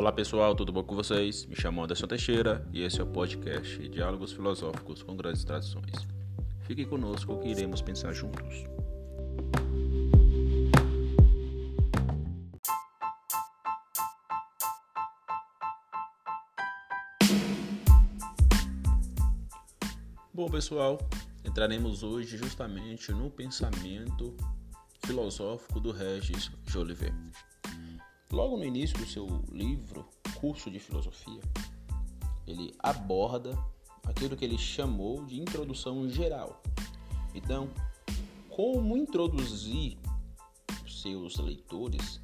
Olá pessoal, tudo bom com vocês? Me chamo Anderson Teixeira e esse é o podcast Diálogos Filosóficos com Grandes Tradições. Fique conosco que iremos pensar juntos. Bom pessoal, entraremos hoje justamente no pensamento filosófico do Regis Jolivet. Logo no início do seu livro, Curso de Filosofia, ele aborda aquilo que ele chamou de introdução geral. Então, como introduzir seus leitores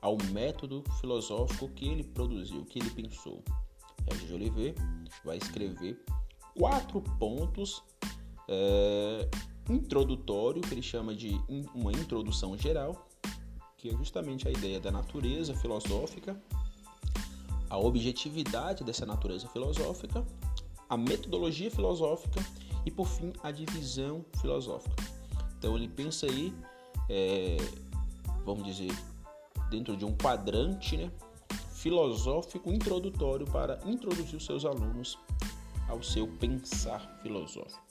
ao método filosófico que ele produziu, que ele pensou. Regis de Olivet vai escrever quatro pontos é, introdutório, que ele chama de uma introdução geral, que é justamente a ideia da natureza filosófica, a objetividade dessa natureza filosófica, a metodologia filosófica e, por fim, a divisão filosófica. Então, ele pensa aí, é, vamos dizer, dentro de um quadrante né, filosófico introdutório para introduzir os seus alunos ao seu pensar filosófico.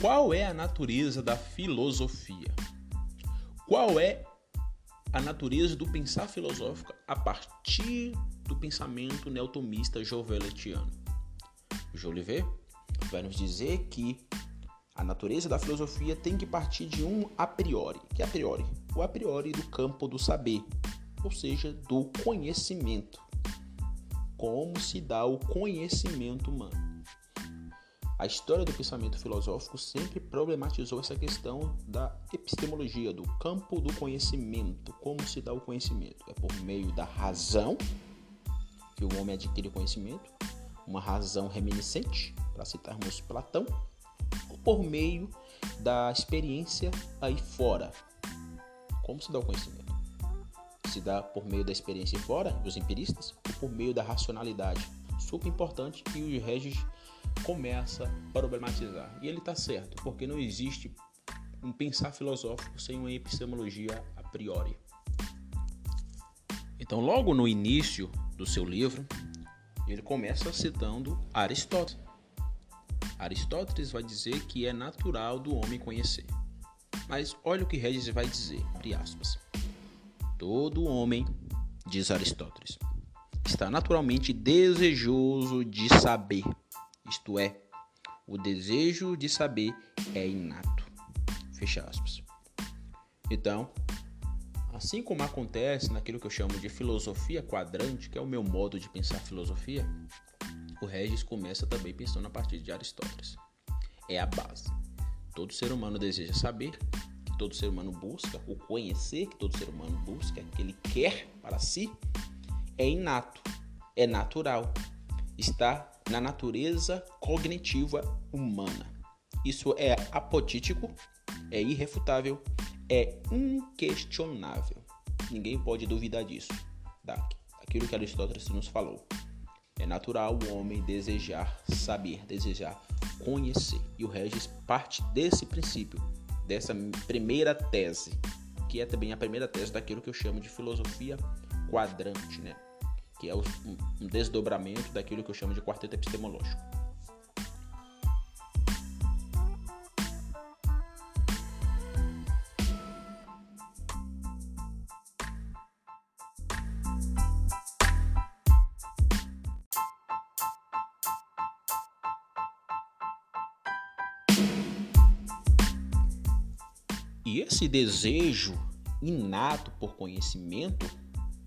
Qual é a natureza da filosofia? Qual é a natureza do pensar filosófico a partir do pensamento neotomista joveletiano? Jolivet vai nos dizer que a natureza da filosofia tem que partir de um a priori. Que é a priori? O a priori do campo do saber, ou seja, do conhecimento. Como se dá o conhecimento humano? A história do pensamento filosófico sempre problematizou essa questão da epistemologia, do campo do conhecimento. Como se dá o conhecimento? É por meio da razão que o homem adquire conhecimento, uma razão reminiscente, para citarmos Platão, ou por meio da experiência aí fora. Como se dá o conhecimento? Se dá por meio da experiência fora, dos empiristas, ou por meio da racionalidade. Super importante que o Regis começa a problematizar. E ele está certo, porque não existe um pensar filosófico sem uma epistemologia a priori. Então, logo no início do seu livro, ele começa citando Aristóteles. Aristóteles vai dizer que é natural do homem conhecer. Mas olha o que Regis vai dizer, abre aspas. Todo homem, diz Aristóteles, está naturalmente desejoso de saber isto é, o desejo de saber é inato. Fecha aspas. Então, assim como acontece naquilo que eu chamo de filosofia quadrante, que é o meu modo de pensar filosofia, o Regis começa também pensando a partir de Aristóteles. É a base. Todo ser humano deseja saber, que todo ser humano busca, o conhecer que todo ser humano busca, que ele quer para si, é inato, é natural, está na natureza cognitiva humana. Isso é apotítico, é irrefutável, é inquestionável. Ninguém pode duvidar disso. Aquilo que Aristóteles nos falou. É natural o homem desejar saber, desejar conhecer. E o Regis parte desse princípio, dessa primeira tese, que é também a primeira tese daquilo que eu chamo de filosofia quadrante, né? Que é um desdobramento daquilo que eu chamo de quarteto epistemológico. E esse desejo inato por conhecimento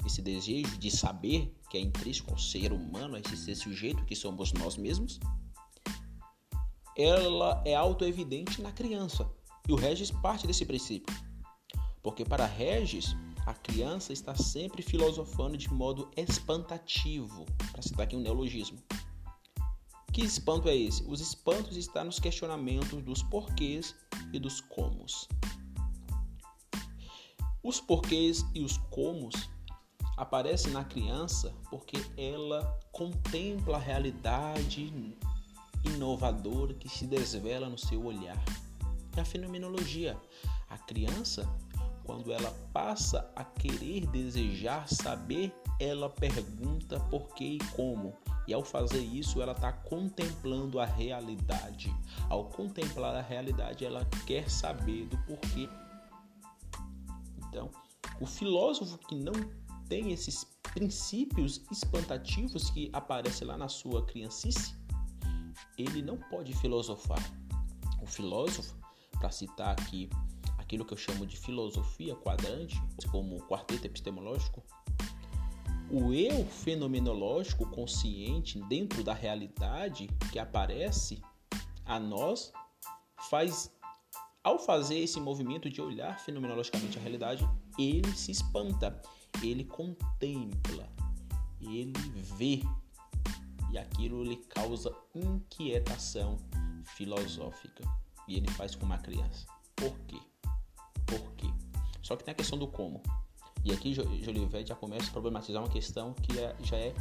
esse desejo de saber que é intrínseco ao ser humano, a esse ser sujeito que somos nós mesmos, ela é autoevidente na criança. E o Regis parte desse princípio. Porque para Regis, a criança está sempre filosofando de modo espantativo, para citar aqui um neologismo. Que espanto é esse? Os espantos estão nos questionamentos dos porquês e dos comos. Os porquês e os comos aparece na criança porque ela contempla a realidade inovadora que se desvela no seu olhar. É a fenomenologia. A criança, quando ela passa a querer desejar saber, ela pergunta por que e como. E ao fazer isso, ela está contemplando a realidade. Ao contemplar a realidade, ela quer saber do porquê. Então, o filósofo que não tem esses princípios espantativos que aparecem lá na sua criancice, ele não pode filosofar. O filósofo, para citar aqui aquilo que eu chamo de filosofia quadrante, como quarteto epistemológico, o eu fenomenológico consciente dentro da realidade que aparece a nós faz ao fazer esse movimento de olhar fenomenologicamente a realidade, ele se espanta, ele contempla, ele vê e aquilo lhe causa inquietação filosófica e ele faz com uma criança. Por quê? Por quê? Só que tem a questão do como. E aqui Jolivet já começa a problematizar uma questão que é, já é,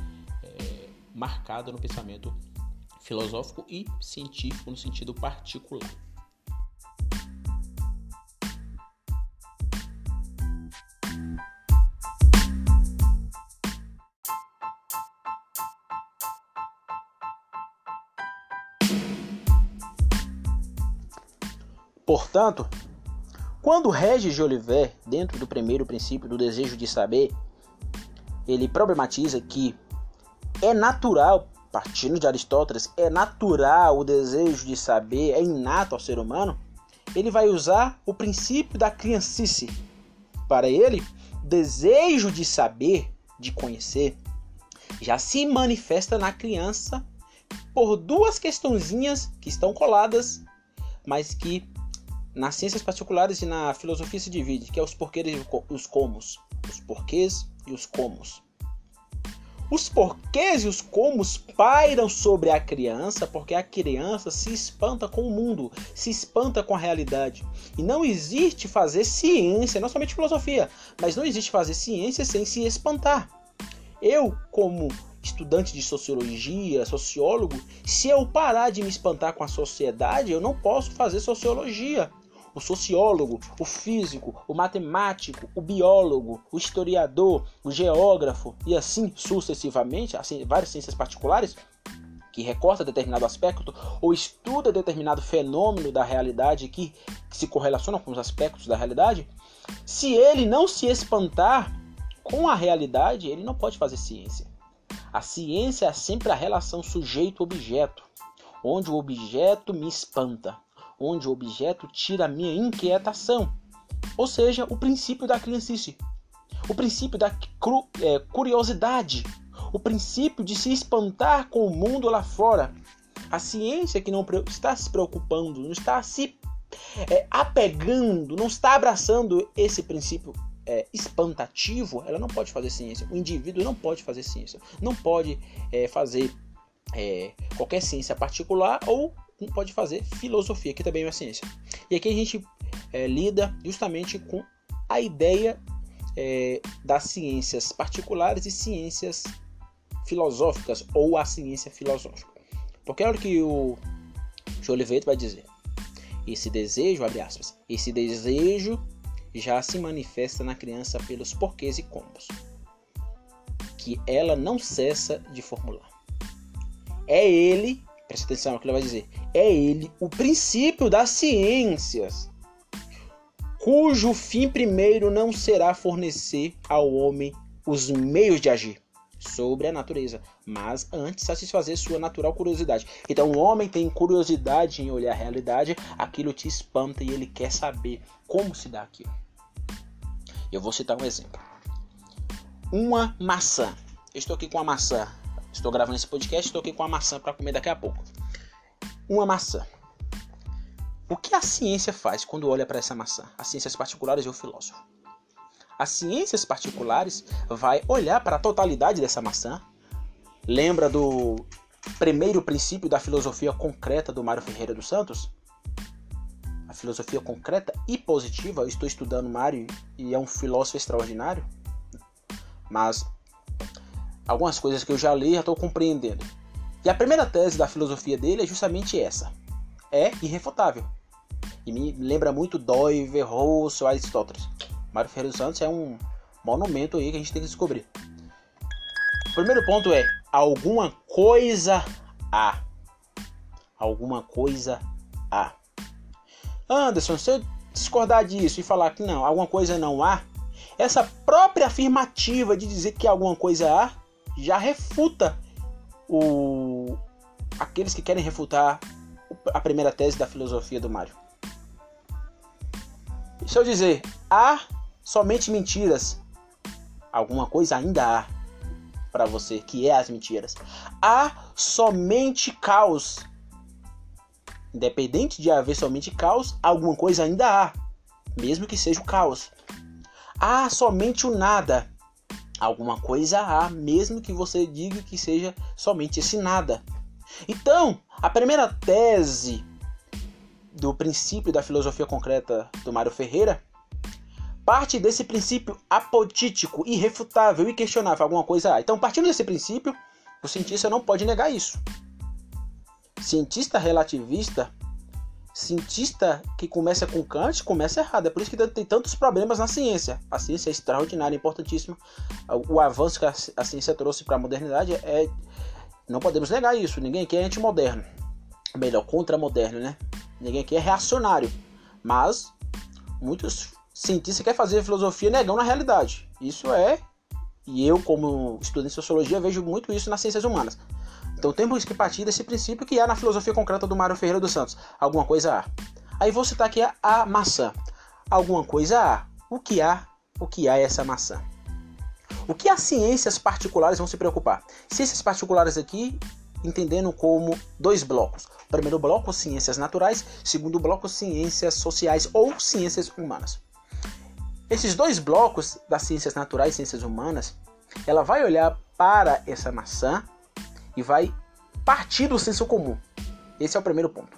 é marcada no pensamento filosófico e científico no sentido particular. Portanto, quando Regis de Olivet, dentro do primeiro princípio do desejo de saber, ele problematiza que é natural, partindo de Aristóteles, é natural o desejo de saber, é inato ao ser humano, ele vai usar o princípio da criancice. Para ele, desejo de saber, de conhecer, já se manifesta na criança por duas questõezinhas que estão coladas, mas que nas ciências particulares e na filosofia se divide, que é os porquês e os comos. Os porquês e os comos. Os porquês e os comos pairam sobre a criança porque a criança se espanta com o mundo, se espanta com a realidade. E não existe fazer ciência, não somente filosofia, mas não existe fazer ciência sem se espantar. Eu, como estudante de sociologia, sociólogo, se eu parar de me espantar com a sociedade, eu não posso fazer sociologia o sociólogo, o físico, o matemático, o biólogo, o historiador, o geógrafo e assim sucessivamente, assim, várias ciências particulares que recorta determinado aspecto ou estuda determinado fenômeno da realidade que, que se correlaciona com os aspectos da realidade, se ele não se espantar com a realidade, ele não pode fazer ciência. A ciência é sempre a relação sujeito-objeto, onde o objeto me espanta, onde o objeto tira a minha inquietação, ou seja, o princípio da criancice, o princípio da é, curiosidade, o princípio de se espantar com o mundo lá fora. A ciência que não está se preocupando, não está se é, apegando, não está abraçando esse princípio é, espantativo, ela não pode fazer ciência. O indivíduo não pode fazer ciência, não pode é, fazer é, qualquer ciência particular ou pode fazer filosofia, que também é uma ciência. E aqui a gente é, lida justamente com a ideia é, das ciências particulares e ciências filosóficas ou a ciência filosófica. Porque olha o que o Jolivet vai dizer. Esse desejo, abre aspas, esse desejo já se manifesta na criança pelos porquês e comos, que ela não cessa de formular. É ele Preste atenção no que ele vai dizer. É ele o princípio das ciências, cujo fim primeiro não será fornecer ao homem os meios de agir sobre a natureza, mas antes satisfazer sua natural curiosidade. Então o homem tem curiosidade em olhar a realidade, aquilo te espanta e ele quer saber como se dá aquilo. Eu vou citar um exemplo. Uma maçã. Eu estou aqui com uma maçã Estou gravando esse podcast, estou aqui com a maçã para comer daqui a pouco. Uma maçã. O que a ciência faz quando olha para essa maçã? As ciências particulares e o filósofo. As ciências particulares vai olhar para a totalidade dessa maçã. Lembra do primeiro princípio da filosofia concreta do Mário Ferreira dos Santos? A filosofia concreta e positiva. Eu estou estudando Mário e é um filósofo extraordinário. mas algumas coisas que eu já li já estou compreendendo. E a primeira tese da filosofia dele é justamente essa: é irrefutável. E me lembra muito Doiver, Russell, Aristóteles. Mário Ferreira dos Santos é um monumento aí que a gente tem que descobrir. O primeiro ponto é alguma coisa há. Alguma coisa há. Anderson, se eu discordar disso e falar que não, alguma coisa não há, essa própria afirmativa de dizer que alguma coisa há já refuta o aqueles que querem refutar a primeira tese da filosofia do Mário. Se eu dizer há somente mentiras, alguma coisa ainda há para você que é as mentiras. Há somente caos. Independente de haver somente caos, alguma coisa ainda há, mesmo que seja o caos. Há somente o nada. Alguma coisa há, mesmo que você diga que seja somente esse nada. Então, a primeira tese do princípio da filosofia concreta do Mário Ferreira parte desse princípio apotítico, irrefutável e questionável, alguma coisa há. Então, partindo desse princípio, o cientista não pode negar isso. Cientista relativista, cientista que começa com Kant, começa errado. É por isso que tem tantos problemas na ciência. A ciência é extraordinária, importantíssima. O avanço que a ciência trouxe para a modernidade é. Não podemos negar isso. Ninguém aqui é antimoderno. Melhor, contra-moderno, né? Ninguém aqui é reacionário. Mas muitos cientistas querem fazer filosofia negando a realidade. Isso é. E eu, como estudante de sociologia, vejo muito isso nas ciências humanas. Então temos que partir desse princípio que há na filosofia concreta do Mário Ferreira dos Santos. Alguma coisa há. Aí vou citar aqui a, a maçã. Alguma coisa há. O que há? O que há é essa maçã? O que as ciências particulares vão se preocupar? Ciências particulares aqui entendendo como dois blocos. Primeiro bloco, ciências naturais, segundo bloco, ciências sociais ou ciências humanas. Esses dois blocos das ciências naturais e ciências humanas, ela vai olhar para essa maçã e vai partir do senso comum. Esse é o primeiro ponto.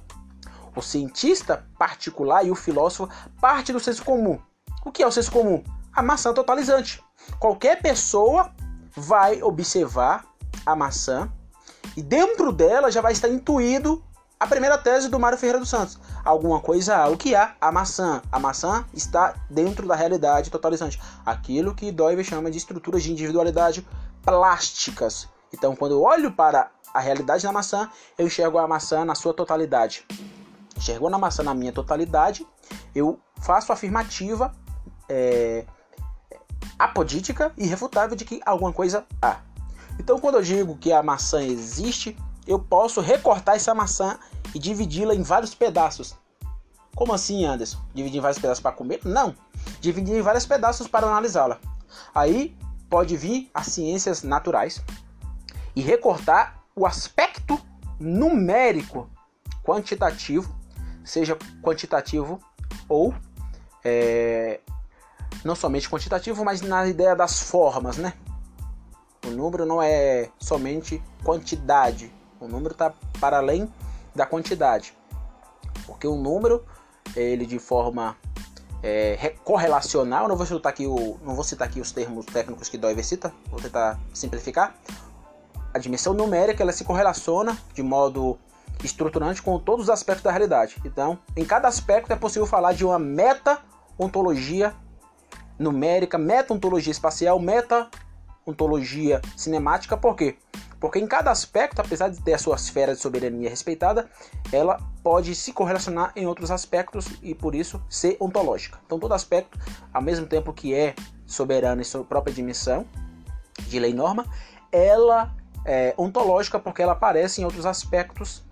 O cientista particular e o filósofo parte do senso comum. O que é o senso comum? A maçã totalizante. Qualquer pessoa vai observar a maçã e dentro dela já vai estar intuído a primeira tese do Mário Ferreira dos Santos. Alguma coisa há. O que há? A maçã. A maçã está dentro da realidade totalizante. Aquilo que Doyle chama de estruturas de individualidade plásticas. Então, quando eu olho para a realidade da maçã, eu enxergo a maçã na sua totalidade. Enxergando a maçã na minha totalidade, eu faço afirmativa é, apodítica e refutável de que alguma coisa há. Então, quando eu digo que a maçã existe, eu posso recortar essa maçã e dividi-la em vários pedaços. Como assim, Anderson? Dividir em vários pedaços para comer? Não. Dividir em vários pedaços para analisá-la. Aí pode vir as ciências naturais e recortar o aspecto numérico quantitativo, seja quantitativo ou é, não somente quantitativo, mas na ideia das formas, né? O número não é somente quantidade, o número está para além da quantidade, porque o número ele de forma é, correlacional, não vou citar aqui o, não vou citar aqui os termos técnicos que Doiver cita, vou tentar simplificar. A dimensão numérica ela se correlaciona de modo estruturante com todos os aspectos da realidade. Então, em cada aspecto é possível falar de uma meta-ontologia numérica, meta-ontologia espacial, meta ontologia cinemática, por quê? Porque em cada aspecto, apesar de ter a sua esfera de soberania respeitada, ela pode se correlacionar em outros aspectos e por isso ser ontológica. Então todo aspecto, ao mesmo tempo que é soberano em sua própria dimensão de lei norma, ela é ontológica porque ela aparece em outros aspectos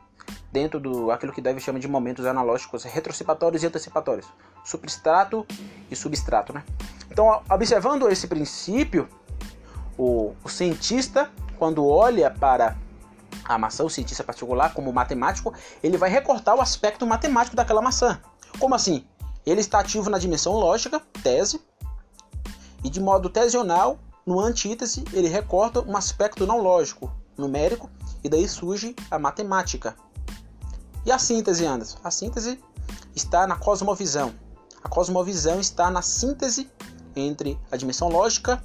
dentro do aquilo que deve chamar de momentos analógicos retrocipatórios e antecipatórios, substrato e substrato, né? Então, observando esse princípio, o, o cientista, quando olha para a maçã, o cientista particular, como matemático, ele vai recortar o aspecto matemático daquela maçã. Como assim? Ele está ativo na dimensão lógica, tese, e de modo tesional, no antítese, ele recorta um aspecto não lógico, numérico, e daí surge a matemática. E a síntese, Anderson? A síntese está na cosmovisão. A cosmovisão está na síntese entre a dimensão lógica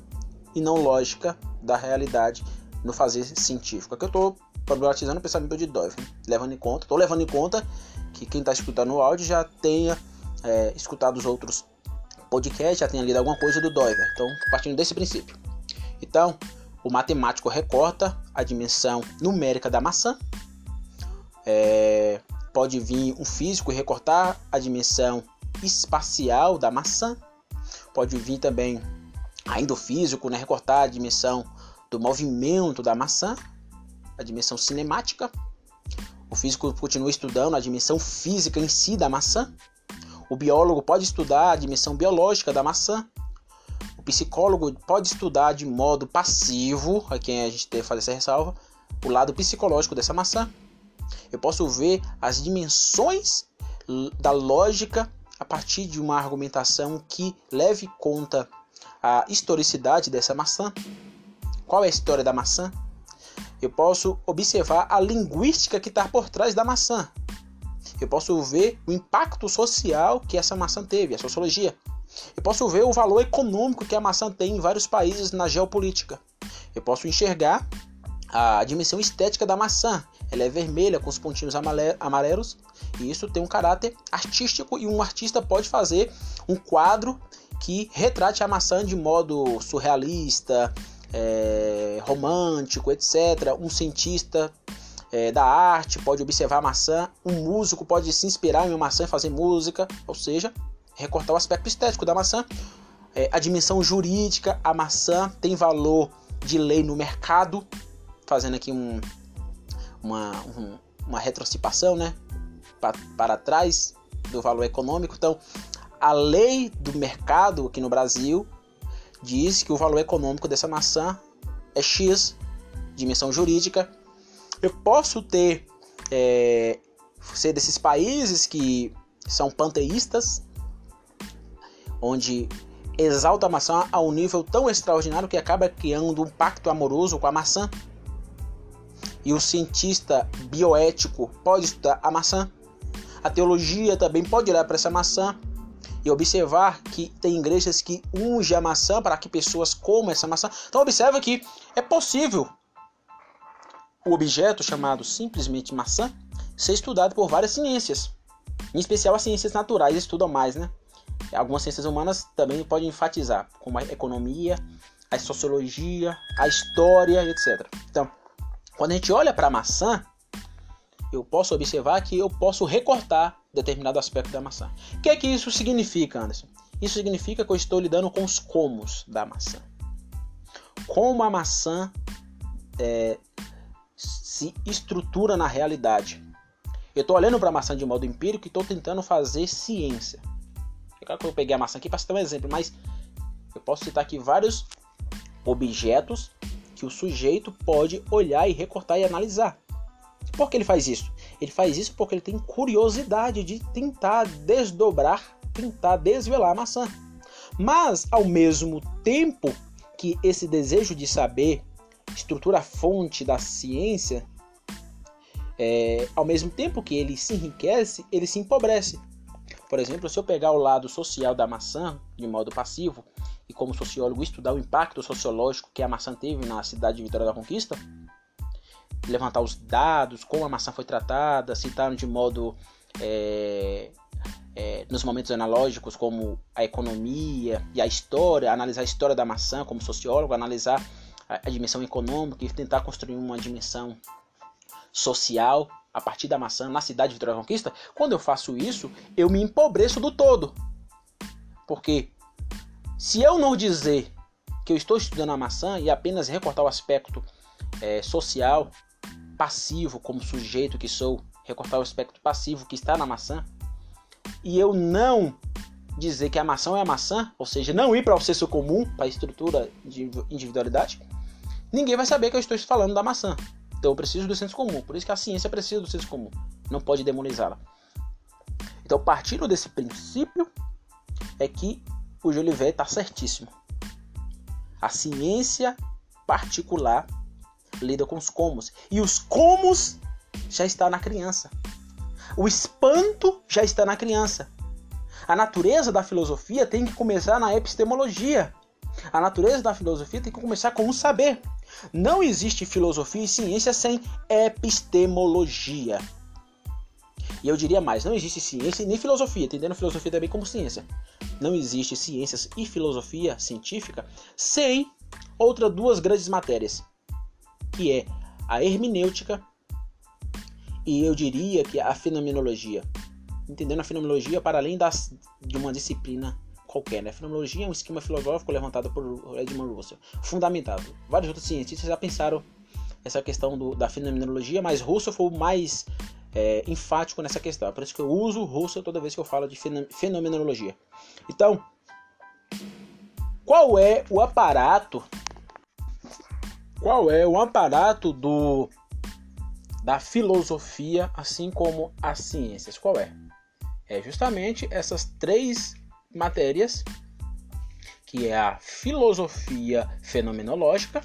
e não lógica da realidade no fazer científico. Aqui eu estou problematizando o pensamento de né? levando em conta, estou levando em conta que quem está escutando o áudio já tenha é, escutado os outros podcasts, já tenha lido alguma coisa do Doyle. Então, partindo desse princípio. Então, o matemático recorta a dimensão numérica da maçã. É, pode vir um físico recortar a dimensão espacial da maçã. Pode vir também, ainda o físico, né, recortar a dimensão do movimento da maçã, a dimensão cinemática. O físico continua estudando a dimensão física em si da maçã. O biólogo pode estudar a dimensão biológica da maçã. Psicólogo pode estudar de modo passivo, aqui a gente tem que fazer essa ressalva, o lado psicológico dessa maçã. Eu posso ver as dimensões da lógica a partir de uma argumentação que leve conta a historicidade dessa maçã. Qual é a história da maçã? Eu posso observar a linguística que está por trás da maçã. Eu posso ver o impacto social que essa maçã teve, a sociologia. Eu posso ver o valor econômico que a maçã tem em vários países na geopolítica. Eu posso enxergar a dimensão estética da maçã. Ela é vermelha com os pontinhos amarelos e isso tem um caráter artístico e um artista pode fazer um quadro que retrate a maçã de modo surrealista, é, romântico, etc. Um cientista é, da arte pode observar a maçã, um músico pode se inspirar em uma maçã e fazer música, ou seja, recortar o aspecto estético da maçã. É, a dimensão jurídica, a maçã tem valor de lei no mercado, fazendo aqui um, uma, um, uma retrocipação né, para, para trás do valor econômico. Então, a lei do mercado aqui no Brasil diz que o valor econômico dessa maçã é X, dimensão jurídica. Eu posso ter é, ser desses países que são panteístas, onde exalta a maçã a um nível tão extraordinário que acaba criando um pacto amoroso com a maçã. E o cientista bioético pode estudar a maçã. A teologia também pode olhar para essa maçã e observar que tem igrejas que ungem a maçã para que pessoas comam essa maçã. Então observa que é possível o objeto chamado simplesmente maçã ser estudado por várias ciências. Em especial as ciências naturais estudam mais, né? Algumas ciências humanas também podem enfatizar, como a economia, a sociologia, a história, etc. Então, quando a gente olha para a maçã, eu posso observar que eu posso recortar determinado aspecto da maçã. O que é que isso significa, Anderson? Isso significa que eu estou lidando com os comos da maçã. Como a maçã é, se estrutura na realidade. Eu estou olhando para a maçã de modo empírico e estou tentando fazer ciência. Claro que eu peguei a maçã aqui para citar um exemplo, mas eu posso citar aqui vários objetos que o sujeito pode olhar e recortar e analisar. Por que ele faz isso? Ele faz isso porque ele tem curiosidade de tentar desdobrar, tentar desvelar a maçã. Mas, ao mesmo tempo que esse desejo de saber estrutura fonte da ciência, é, ao mesmo tempo que ele se enriquece, ele se empobrece. Por exemplo, se eu pegar o lado social da maçã de modo passivo e como sociólogo estudar o impacto sociológico que a maçã teve na cidade de Vitória da Conquista, levantar os dados, como a maçã foi tratada, citar de modo é, é, nos momentos analógicos como a economia e a história, analisar a história da maçã como sociólogo, analisar a, a dimensão econômica e tentar construir uma dimensão social a partir da maçã na cidade de Vitória da Conquista, quando eu faço isso, eu me empobreço do todo. Porque se eu não dizer que eu estou estudando a maçã e apenas recortar o aspecto é, social passivo, como sujeito que sou, recortar o aspecto passivo que está na maçã, e eu não dizer que a maçã é a maçã, ou seja, não ir para o senso comum, para a estrutura de individualidade, ninguém vai saber que eu estou falando da maçã. Então eu preciso do senso comum. Por isso que a ciência precisa do senso comum. Não pode demonizá-la. Então, partindo desse princípio, é que o Jolivet está certíssimo. A ciência particular lida com os comos. E os comos já está na criança. O espanto já está na criança. A natureza da filosofia tem que começar na epistemologia. A natureza da filosofia tem que começar com o saber. Não existe filosofia e ciência sem epistemologia. E eu diria mais, não existe ciência nem filosofia, entendendo filosofia também como ciência. Não existe ciências e filosofia científica sem outras duas grandes matérias, que é a hermenêutica e eu diria que a fenomenologia. Entendendo a fenomenologia para além das, de uma disciplina qualquer. Né? Fenomenologia é um esquema filosófico levantado por Edmund Russell, fundamentado. Vários outros cientistas já pensaram essa questão do, da fenomenologia, mas Russell foi o mais é, enfático nessa questão. É por isso que eu uso Russell toda vez que eu falo de fenomenologia. Então, qual é o aparato? Qual é o aparato do da filosofia, assim como as ciências? Qual é? É justamente essas três matérias, que é a filosofia fenomenológica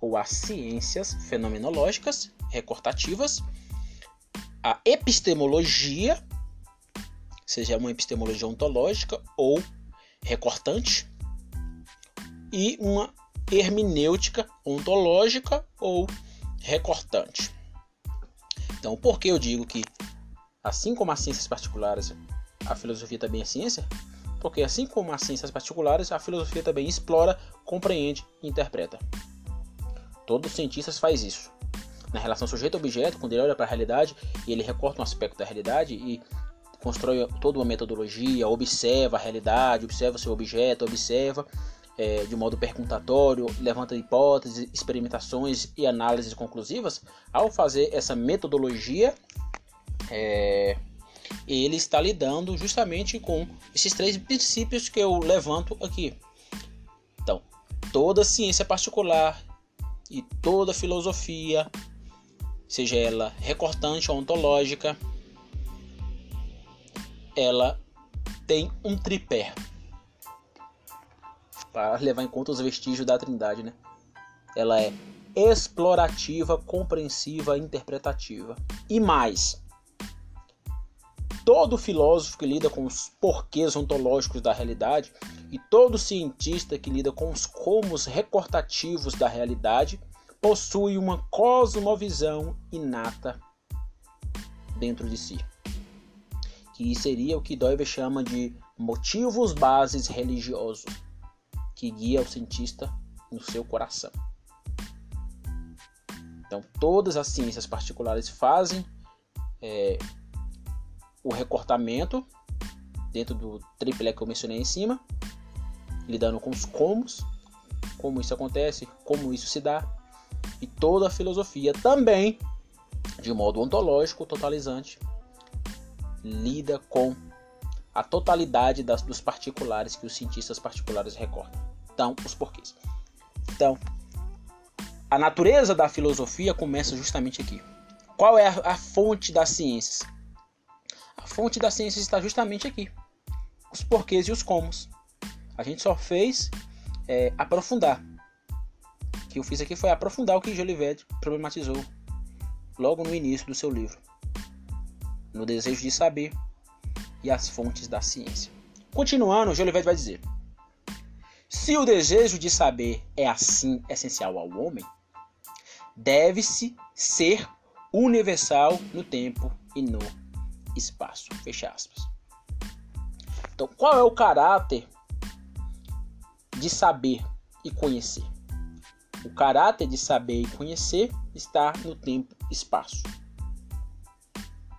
ou as ciências fenomenológicas recortativas, a epistemologia, seja uma epistemologia ontológica ou recortante, e uma hermenêutica ontológica ou recortante. Então, por que eu digo que, assim como as ciências particulares, a filosofia também é ciência? Porque assim como as ciências particulares, a filosofia também explora, compreende e interpreta. Todos os cientistas faz isso. Na relação sujeito-objeto, quando ele olha para a realidade e ele recorta um aspecto da realidade e constrói toda uma metodologia, observa a realidade, observa o seu objeto, observa é, de modo perguntatório, levanta hipóteses, experimentações e análises conclusivas. Ao fazer essa metodologia, é, ele está lidando justamente com esses três princípios que eu levanto aqui. Então, toda ciência particular e toda filosofia, seja ela recortante ou ontológica, ela tem um tripé para levar em conta os vestígios da Trindade, né? Ela é explorativa, compreensiva, interpretativa. E mais, todo filósofo que lida com os porquês ontológicos da realidade e todo cientista que lida com os comos recortativos da realidade possui uma cosmovisão inata dentro de si. Que seria o que Doiver chama de motivos bases religiosos, que guia o cientista no seu coração. Então, todas as ciências particulares fazem é, o recortamento dentro do triplé que eu mencionei em cima, lidando com os comos, como isso acontece, como isso se dá, e toda a filosofia também, de modo ontológico, totalizante, lida com a totalidade das, dos particulares que os cientistas particulares recortam. Então, os porquês. Então, a natureza da filosofia começa justamente aqui. Qual é a, a fonte das ciências? Fonte da ciência está justamente aqui: os porquês e os comos. A gente só fez é, aprofundar. O que eu fiz aqui foi aprofundar o que Jolivet problematizou logo no início do seu livro, no desejo de saber e as fontes da ciência. Continuando, Jolivet vai dizer: se o desejo de saber é assim essencial ao homem, deve-se ser universal no tempo e no espaço. Fecha aspas. Então, qual é o caráter de saber e conhecer? O caráter de saber e conhecer está no tempo espaço.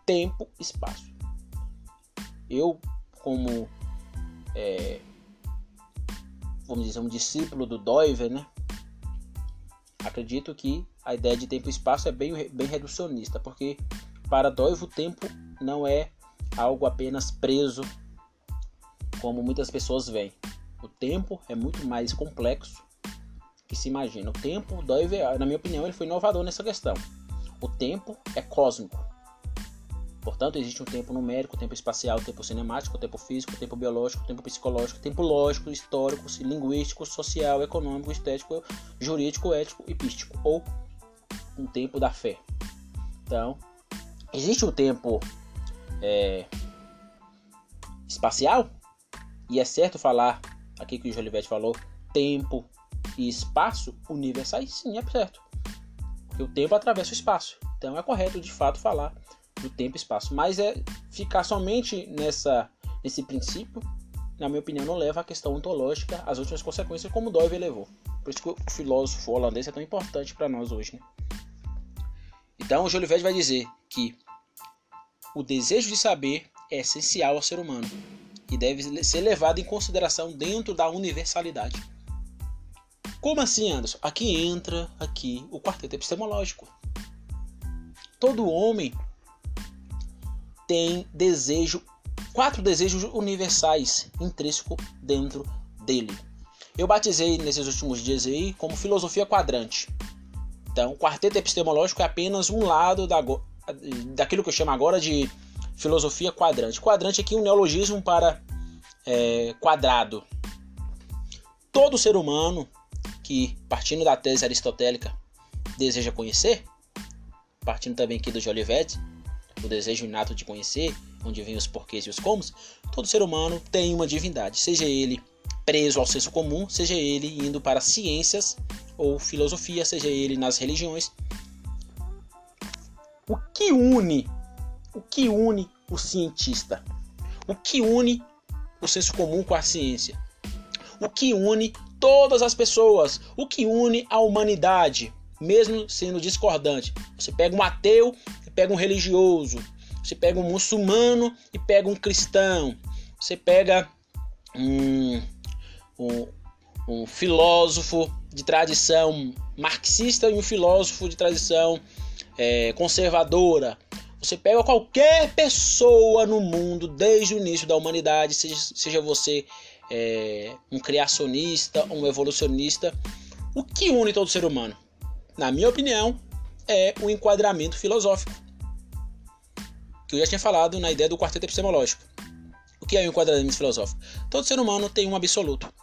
Tempo espaço. Eu, como é, vamos dizer, um discípulo do Doiver, né? Acredito que a ideia de tempo e espaço é bem, bem reducionista, porque para Doivo o tempo não é algo apenas preso como muitas pessoas veem. O tempo é muito mais complexo que se imagina. O tempo, na minha opinião, ele foi inovador nessa questão. O tempo é cósmico. Portanto, existe um tempo numérico, tempo espacial, tempo cinemático, tempo físico, tempo biológico, tempo psicológico, tempo lógico, histórico, linguístico, social, econômico, estético, jurídico, ético e pístico, ou um tempo da fé. Então, existe o tempo é, espacial, e é certo falar, aqui que o Jolivete falou, tempo e espaço universais, sim, é certo. Porque o tempo atravessa o espaço. Então é correto de fato falar do tempo e espaço. Mas é ficar somente nessa, nesse princípio, na minha opinião, não leva à questão ontológica, às últimas consequências, como Dove levou. Por isso que o filósofo holandês é tão importante para nós hoje. Né? Então, o Júlio Verde vai dizer que o desejo de saber é essencial ao ser humano e deve ser levado em consideração dentro da universalidade. Como assim, Anderson? Aqui entra aqui o quarteto epistemológico. Todo homem tem desejo, quatro desejos universais intrínsecos dentro dele. Eu batizei nesses últimos dias aí como filosofia quadrante. Então, o quarteto epistemológico é apenas um lado da, daquilo que eu chamo agora de filosofia quadrante. Quadrante aqui é um neologismo para é, quadrado. Todo ser humano que, partindo da tese aristotélica, deseja conhecer, partindo também aqui do Jolivet, o desejo inato de conhecer, onde vem os porquês e os comos, todo ser humano tem uma divindade, seja ele preso ao senso comum, seja ele indo para ciências ou filosofia, seja ele nas religiões. O que une, o que une o cientista? O que une o senso comum com a ciência? O que une todas as pessoas? O que une a humanidade, mesmo sendo discordante? Você pega um ateu e pega um religioso. Você pega um muçulmano e pega um cristão. Você pega um, um, um filósofo de tradição marxista e um filósofo de tradição é, conservadora. Você pega qualquer pessoa no mundo desde o início da humanidade, seja, seja você é, um criacionista, um evolucionista, o que une todo ser humano? Na minha opinião, é o enquadramento filosófico. Que eu já tinha falado na ideia do quarteto epistemológico. O que é o enquadramento filosófico? Todo ser humano tem um absoluto.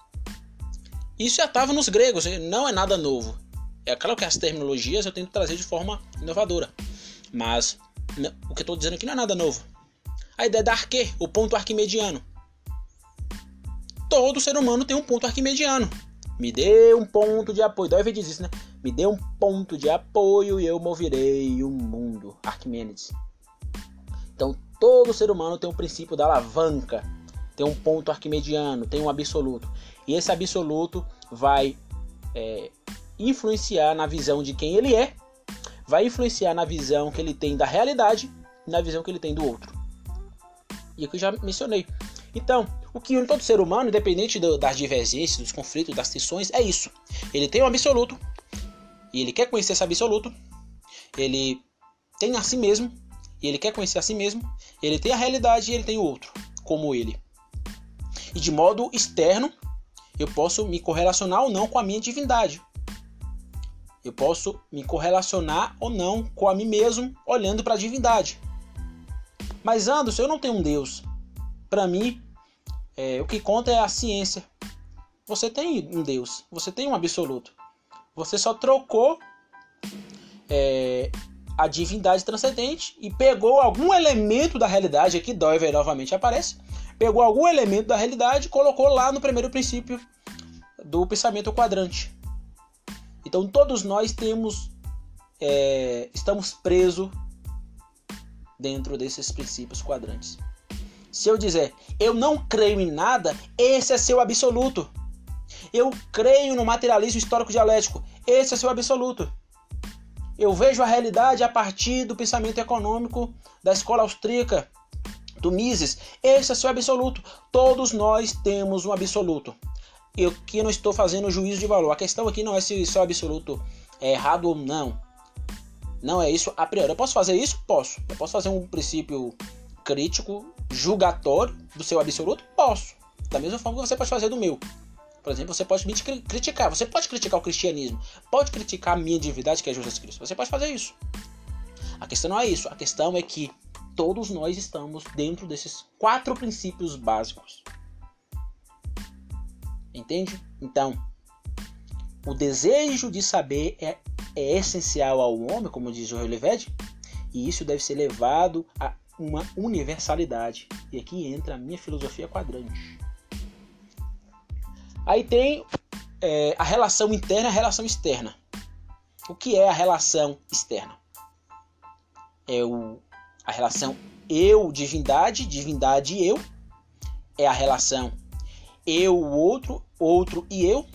Isso já estava nos gregos, não é nada novo. É claro que as terminologias eu tento trazer de forma inovadora. Mas o que eu estou dizendo aqui não é nada novo. A ideia da arque, o ponto arquimediano. Todo ser humano tem um ponto arquimediano. Me dê um ponto de apoio. Dói diz isso, né? Me dê um ponto de apoio e eu moverei o mundo. Arquimedes. Então, todo ser humano tem um princípio da alavanca. Tem um ponto arquimediano, tem um absoluto. E esse absoluto vai é, influenciar na visão de quem ele é, vai influenciar na visão que ele tem da realidade e na visão que ele tem do outro. E aqui eu já mencionei. Então, o que une todo ser humano, independente do, das divergências, dos conflitos, das tensões, é isso. Ele tem um absoluto e ele quer conhecer esse absoluto. Ele tem a si mesmo e ele quer conhecer a si mesmo. Ele tem a realidade e ele tem o outro, como ele. E de modo externo, eu posso me correlacionar ou não com a minha divindade. Eu posso me correlacionar ou não com a mim mesmo olhando para a divindade. Mas Anderson, eu não tenho um Deus. Para mim, é, o que conta é a ciência. Você tem um Deus, você tem um absoluto. Você só trocou é, a divindade transcendente e pegou algum elemento da realidade, aqui Doiver novamente aparece, pegou algum elemento da realidade e colocou lá no primeiro princípio do pensamento quadrante. Então todos nós temos, é, estamos presos dentro desses princípios quadrantes. Se eu dizer eu não creio em nada, esse é seu absoluto. Eu creio no materialismo histórico dialético, esse é seu absoluto. Eu vejo a realidade a partir do pensamento econômico da escola austríaca, do Mises. Esse é seu absoluto. Todos nós temos um absoluto. Eu que não estou fazendo juízo de valor. A questão aqui não é se seu absoluto é errado ou não. Não é isso a priori. Eu posso fazer isso? Posso. Eu posso fazer um princípio crítico, julgatório do seu absoluto? Posso. Da mesma forma que você pode fazer do meu. Por exemplo, você pode me criticar. Você pode criticar o cristianismo. Pode criticar a minha divindade, que é Jesus Cristo. Você pode fazer isso. A questão não é isso. A questão é que todos nós estamos dentro desses quatro princípios básicos. Entende? Então, o desejo de saber é, é essencial ao homem, como diz o Releved, e isso deve ser levado a uma universalidade. E aqui entra a minha filosofia quadrante. Aí tem é, a relação interna e a relação externa. O que é a relação externa? É o, a relação eu-divindade, divindade eu. É a relação eu, o outro, outro e eu.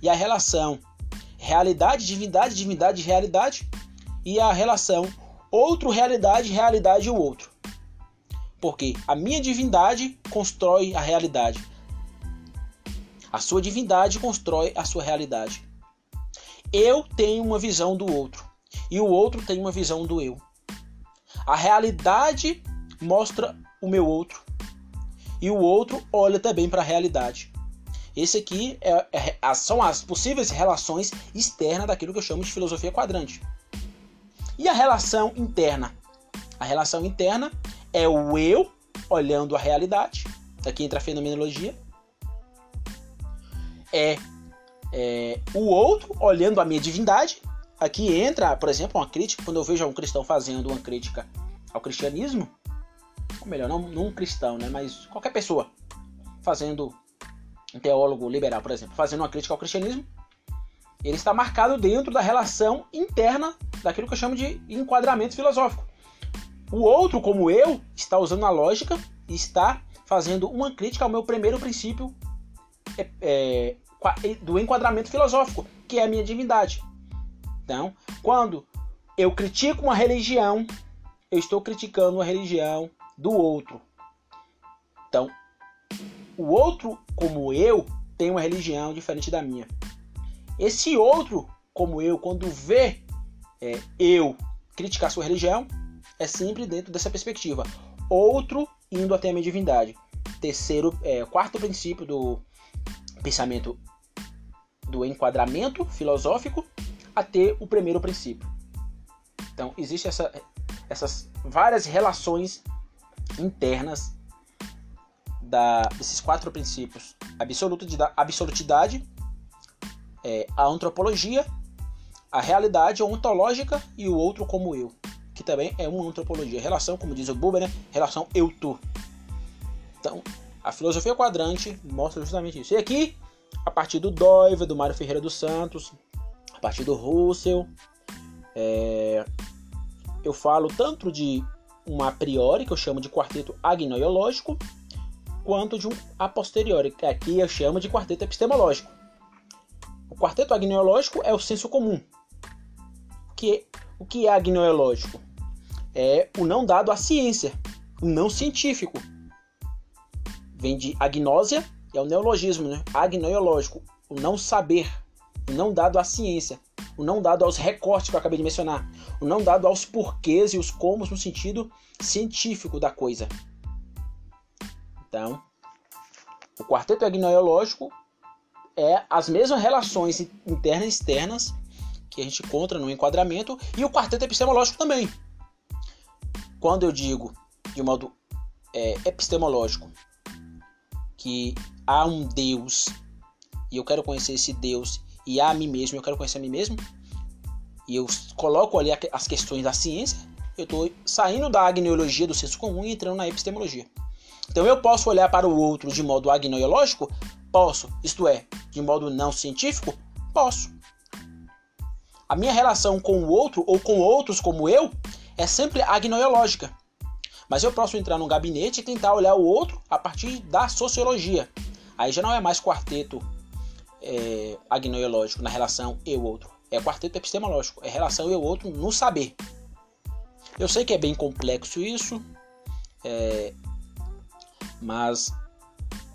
E a relação realidade, divindade, divindade, realidade. E a relação outro, realidade, realidade e o outro. Porque a minha divindade constrói a realidade. A sua divindade constrói a sua realidade. Eu tenho uma visão do outro e o outro tem uma visão do eu. A realidade mostra o meu outro e o outro olha também para a realidade. Esse aqui é, é, são as possíveis relações externas daquilo que eu chamo de filosofia quadrante. E a relação interna? A relação interna é o eu olhando a realidade. Aqui entra a fenomenologia é, é o outro olhando a minha divindade. Aqui entra, por exemplo, uma crítica, quando eu vejo um cristão fazendo uma crítica ao cristianismo, melhor, não, não um cristão, né, mas qualquer pessoa fazendo um teólogo liberal, por exemplo, fazendo uma crítica ao cristianismo, ele está marcado dentro da relação interna daquilo que eu chamo de enquadramento filosófico. O outro, como eu, está usando a lógica e está fazendo uma crítica ao meu primeiro princípio é, é, do enquadramento filosófico, que é a minha divindade. Então, quando eu critico uma religião, eu estou criticando a religião do outro. Então, o outro, como eu, tem uma religião diferente da minha. Esse outro, como eu, quando vê é, eu criticar sua religião, é sempre dentro dessa perspectiva. Outro indo até a minha divindade. Terceiro, é, quarto princípio do pensamento do enquadramento filosófico até o primeiro princípio. Então, existem essa, essas várias relações internas da, desses quatro princípios: absolutidade, absolutidade é, a antropologia, a realidade ontológica e o outro como eu, que também é uma antropologia. Relação, como diz o Buber, né? relação eu-tu. Então, a filosofia quadrante mostra justamente isso. E aqui a partir do Doiva, do Mário Ferreira dos Santos, a partir do Russell. É, eu falo tanto de um a priori, que eu chamo de quarteto agnoiológico, quanto de um a posteriori, que aqui eu chamo de quarteto epistemológico. O quarteto agnoiológico é o senso comum. Que, o que é agnoiológico? É o não dado à ciência, o não científico. Vem de agnósia, é o neologismo, né? agnoiológico, o não saber, o não dado à ciência, o não dado aos recortes que eu acabei de mencionar, o não dado aos porquês e os comos no sentido científico da coisa. Então, o quarteto agnoiológico é as mesmas relações internas e externas que a gente encontra no enquadramento e o quarteto epistemológico também. Quando eu digo de modo é, epistemológico que há um Deus e eu quero conhecer esse Deus e a mim mesmo, eu quero conhecer a mim mesmo, e eu coloco ali as questões da ciência, eu estou saindo da agneologia do senso comum e entrando na epistemologia. Então eu posso olhar para o outro de modo agnoiológico? Posso. Isto é, de modo não científico? Posso. A minha relação com o outro ou com outros como eu é sempre agnoiológica. Mas eu posso entrar num gabinete e tentar olhar o outro a partir da sociologia. Aí já não é mais quarteto é, agnoiológico na relação eu-outro. É quarteto epistemológico. É relação eu-outro no saber. Eu sei que é bem complexo isso, é, mas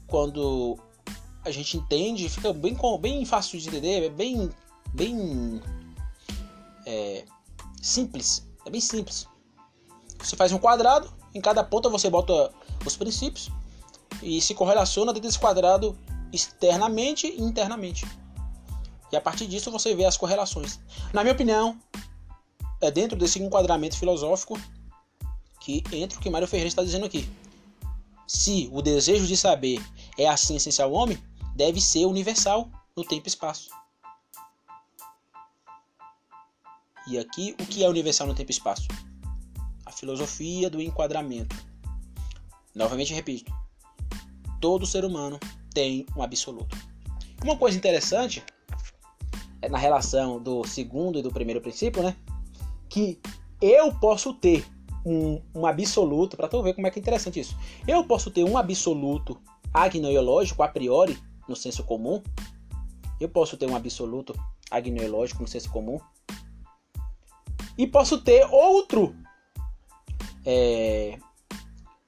quando a gente entende, fica bem, bem fácil de entender, é bem, bem é, simples. É bem simples. Você faz um quadrado, em cada ponta você bota os princípios e se correlaciona dentro desse quadrado externamente e internamente. E a partir disso você vê as correlações. Na minha opinião, é dentro desse enquadramento filosófico que entra o que Mário Ferreira está dizendo aqui. Se o desejo de saber é assim essencial ao homem, deve ser universal no tempo e espaço. E aqui, o que é universal no tempo e espaço? A filosofia do enquadramento. Novamente repito: todo ser humano tem um absoluto. Uma coisa interessante é na relação do segundo e do primeiro princípio, né? Que eu posso ter um, um absoluto, para tu ver como é que é interessante isso. Eu posso ter um absoluto agnoiológico a priori, no senso comum. Eu posso ter um absoluto agnoiológico no senso comum. E posso ter outro é,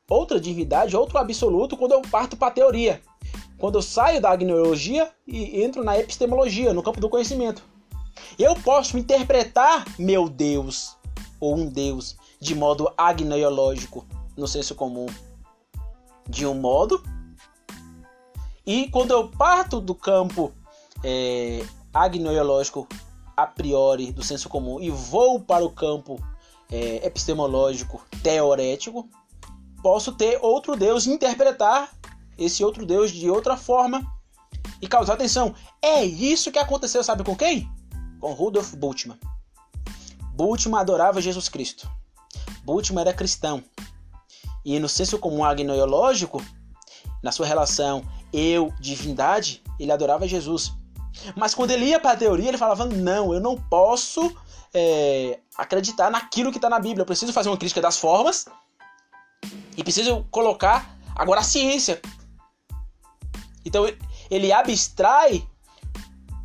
outra divindade, outro absoluto quando eu parto para a teoria. Quando eu saio da agnologia e entro na epistemologia, no campo do conhecimento. Eu posso interpretar meu Deus ou um Deus de modo agnoiológico, no senso comum, de um modo. E quando eu parto do campo é, agnoiológico a priori, do senso comum, e vou para o campo é, epistemológico teorético, posso ter outro Deus interpretar esse outro Deus de outra forma e causar atenção. É isso que aconteceu, sabe com quem? Com Rudolf Bultmann. Bultmann adorava Jesus Cristo. Bultmann era cristão. E no senso comum agnoiológico, na sua relação eu-divindade, ele adorava Jesus. Mas quando ele ia para a teoria, ele falava: não, eu não posso é, acreditar naquilo que está na Bíblia. Eu preciso fazer uma crítica das formas e preciso colocar agora a ciência. Então ele abstrai,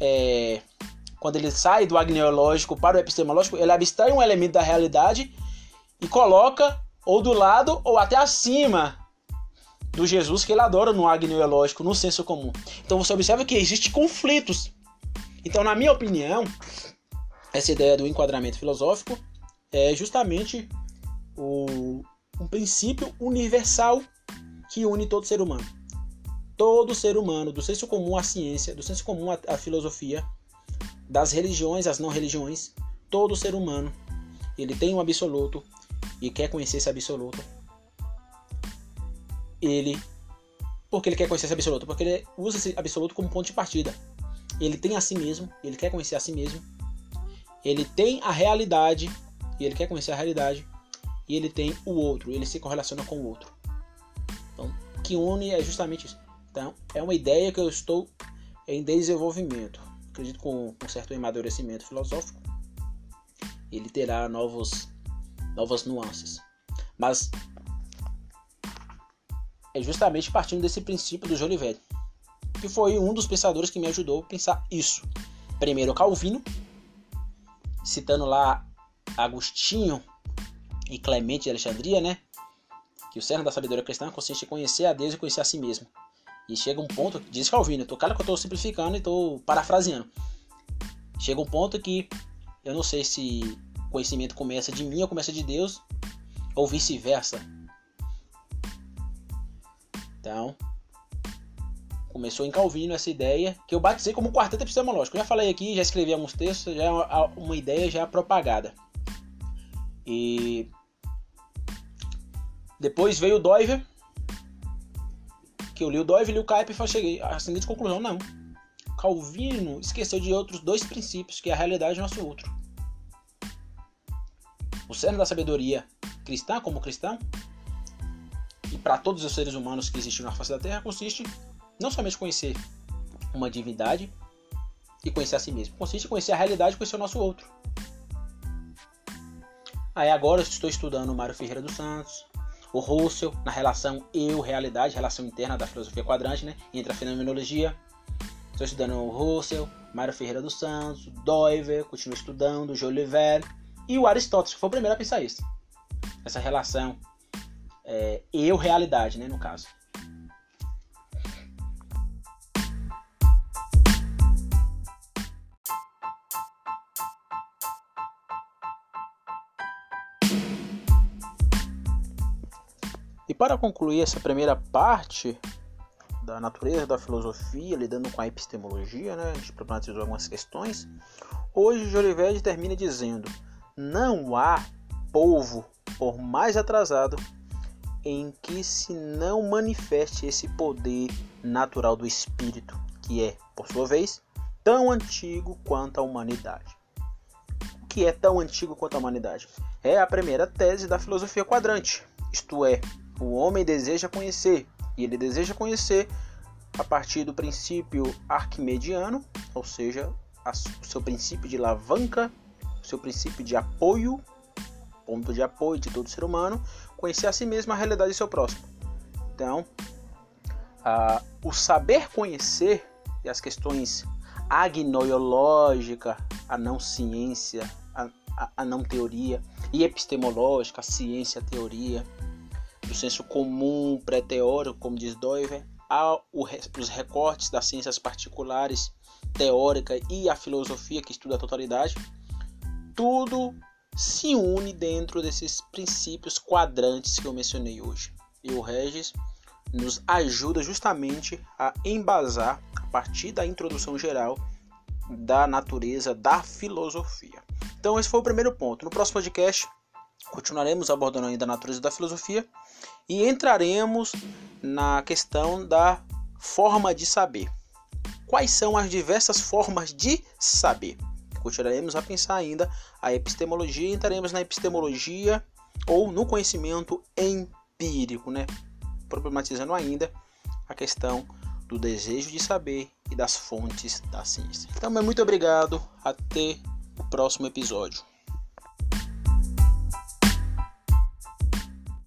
é, quando ele sai do agneológico para o epistemológico, ele abstrai um elemento da realidade e coloca ou do lado ou até acima do Jesus que ele adora no agneológico, no senso comum. Então você observa que existem conflitos. Então, na minha opinião, essa ideia do enquadramento filosófico é justamente o, um princípio universal que une todo ser humano. Todo ser humano, do senso comum à ciência, do senso comum à, à filosofia, das religiões às não religiões, todo ser humano, ele tem um absoluto e quer conhecer esse absoluto. Ele porque ele quer conhecer esse absoluto, porque ele usa esse absoluto como ponto de partida. Ele tem a si mesmo, ele quer conhecer a si mesmo. Ele tem a realidade e ele quer conhecer a realidade e ele tem o outro, ele se correlaciona com o outro. Então, o que une é justamente isso. Então, é uma ideia que eu estou em desenvolvimento. Acredito com um certo amadurecimento filosófico, ele terá novos, novas nuances. Mas é justamente partindo desse princípio do Jolivet, que foi um dos pensadores que me ajudou a pensar isso. Primeiro Calvino, citando lá Agostinho e Clemente de Alexandria, né? Que o cerne da sabedoria cristã consiste em conhecer a Deus e conhecer a si mesmo. E chega um ponto, diz Calvino, tô, claro que eu estou simplificando e estou parafraseando. Chega um ponto que eu não sei se conhecimento começa de mim ou começa de Deus, ou vice-versa. Então, começou em Calvino essa ideia que eu batizei como quarteto epistemológico. Eu já falei aqui, já escrevi alguns textos, já é uma ideia já propagada. E depois veio o Doiver, que eu li o Doiver, li o Kuyper e cheguei à seguinte conclusão, não. Calvino esqueceu de outros dois princípios, que é a realidade e o nosso outro. O cerne da sabedoria cristã, como cristão, e para todos os seres humanos que existem na face da Terra, consiste não somente conhecer uma divindade e conhecer a si mesmo, consiste em conhecer a realidade e conhecer o nosso outro. Aí agora eu estou estudando o Mário Ferreira dos Santos, o Russell, na relação eu-realidade, relação interna da filosofia quadrante, né, entre a fenomenologia. Estou estudando o Russell, Mário Ferreira dos Santos, Doiver, continuo estudando, Jolivet e o Aristóteles, que foi o primeiro a pensar isso. Essa relação é, eu-realidade, né, no caso. Para concluir essa primeira parte da natureza da filosofia, lidando com a epistemologia, né, a gente problematizou algumas questões. Hoje Jolivet termina dizendo: não há povo, por mais atrasado, em que se não manifeste esse poder natural do espírito, que é, por sua vez, tão antigo quanto a humanidade. O que é tão antigo quanto a humanidade? É a primeira tese da filosofia quadrante, isto é, o homem deseja conhecer, e ele deseja conhecer a partir do princípio arquimediano, ou seja, o seu princípio de alavanca, o seu princípio de apoio, ponto de apoio de todo ser humano, conhecer a si mesmo a realidade do seu próximo. Então, o saber conhecer e as questões agnoiológica, a não ciência, a, a, a não teoria, e epistemológica, a ciência, a teoria, senso comum pré-teórico, como diz Doiver, há os recortes das ciências particulares, teórica e a filosofia que estuda a totalidade, tudo se une dentro desses princípios quadrantes que eu mencionei hoje. E o Regis nos ajuda justamente a embasar, a partir da introdução geral, da natureza da filosofia. Então, esse foi o primeiro ponto. No próximo podcast, continuaremos abordando ainda a natureza da filosofia e entraremos na questão da forma de saber. Quais são as diversas formas de saber? Continuaremos a pensar ainda a epistemologia e entraremos na epistemologia ou no conhecimento empírico, né? Problematizando ainda a questão do desejo de saber e das fontes da ciência. Então, muito obrigado. Até o próximo episódio.